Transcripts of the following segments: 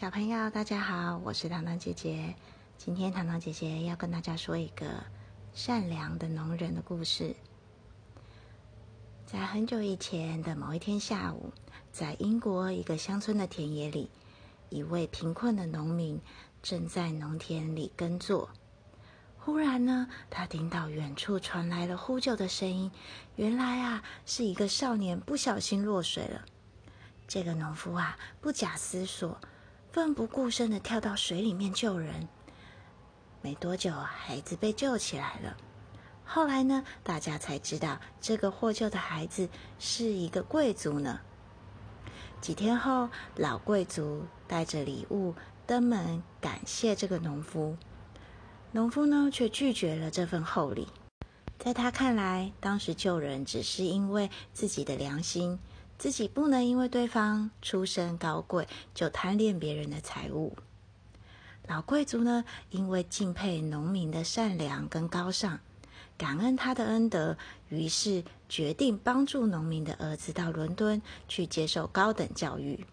小朋友，大家好，我是糖糖姐姐。今天糖糖姐姐要跟大家说一个善良的农人的故事。在很久以前的某一天下午，在英国一个乡村的田野里，一位贫困的农民正在农田里耕作。忽然呢，他听到远处传来了呼救的声音。原来啊，是一个少年不小心落水了。这个农夫啊，不假思索。奋不顾身的跳到水里面救人，没多久，孩子被救起来了。后来呢，大家才知道这个获救的孩子是一个贵族呢。几天后，老贵族带着礼物登门感谢这个农夫，农夫呢却拒绝了这份厚礼。在他看来，当时救人只是因为自己的良心。自己不能因为对方出身高贵就贪恋别人的财物。老贵族呢，因为敬佩农民的善良跟高尚，感恩他的恩德，于是决定帮助农民的儿子到伦敦去接受高等教育。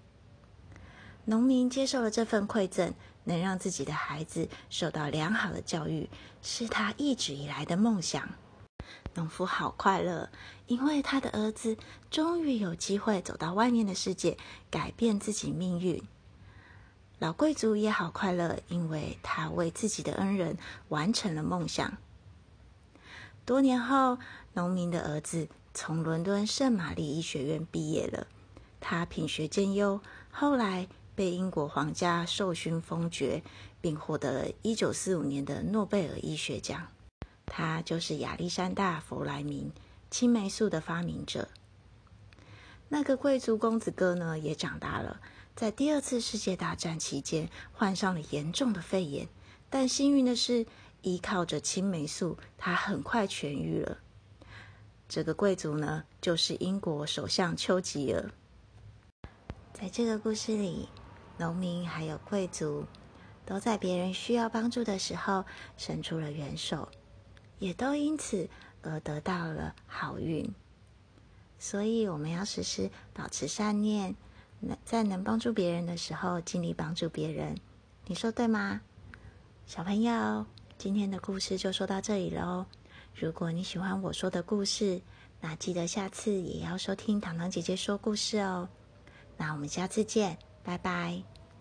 农民接受了这份馈赠，能让自己的孩子受到良好的教育，是他一直以来的梦想。农夫好快乐，因为他的儿子终于有机会走到外面的世界，改变自己命运。老贵族也好快乐，因为他为自己的恩人完成了梦想。多年后，农民的儿子从伦敦圣玛丽医学院毕业了，他品学兼优，后来被英国皇家授勋封爵，并获得了一九四五年的诺贝尔医学奖。他就是亚历山大·弗莱明，青霉素的发明者。那个贵族公子哥呢，也长大了，在第二次世界大战期间患上了严重的肺炎，但幸运的是，依靠着青霉素，他很快痊愈了。这个贵族呢，就是英国首相丘吉尔。在这个故事里，农民还有贵族，都在别人需要帮助的时候伸出了援手。也都因此而得到了好运，所以我们要时时保持善念，在能帮助别人的时候尽力帮助别人。你说对吗？小朋友，今天的故事就说到这里喽。如果你喜欢我说的故事，那记得下次也要收听糖糖姐姐说故事哦。那我们下次见，拜拜。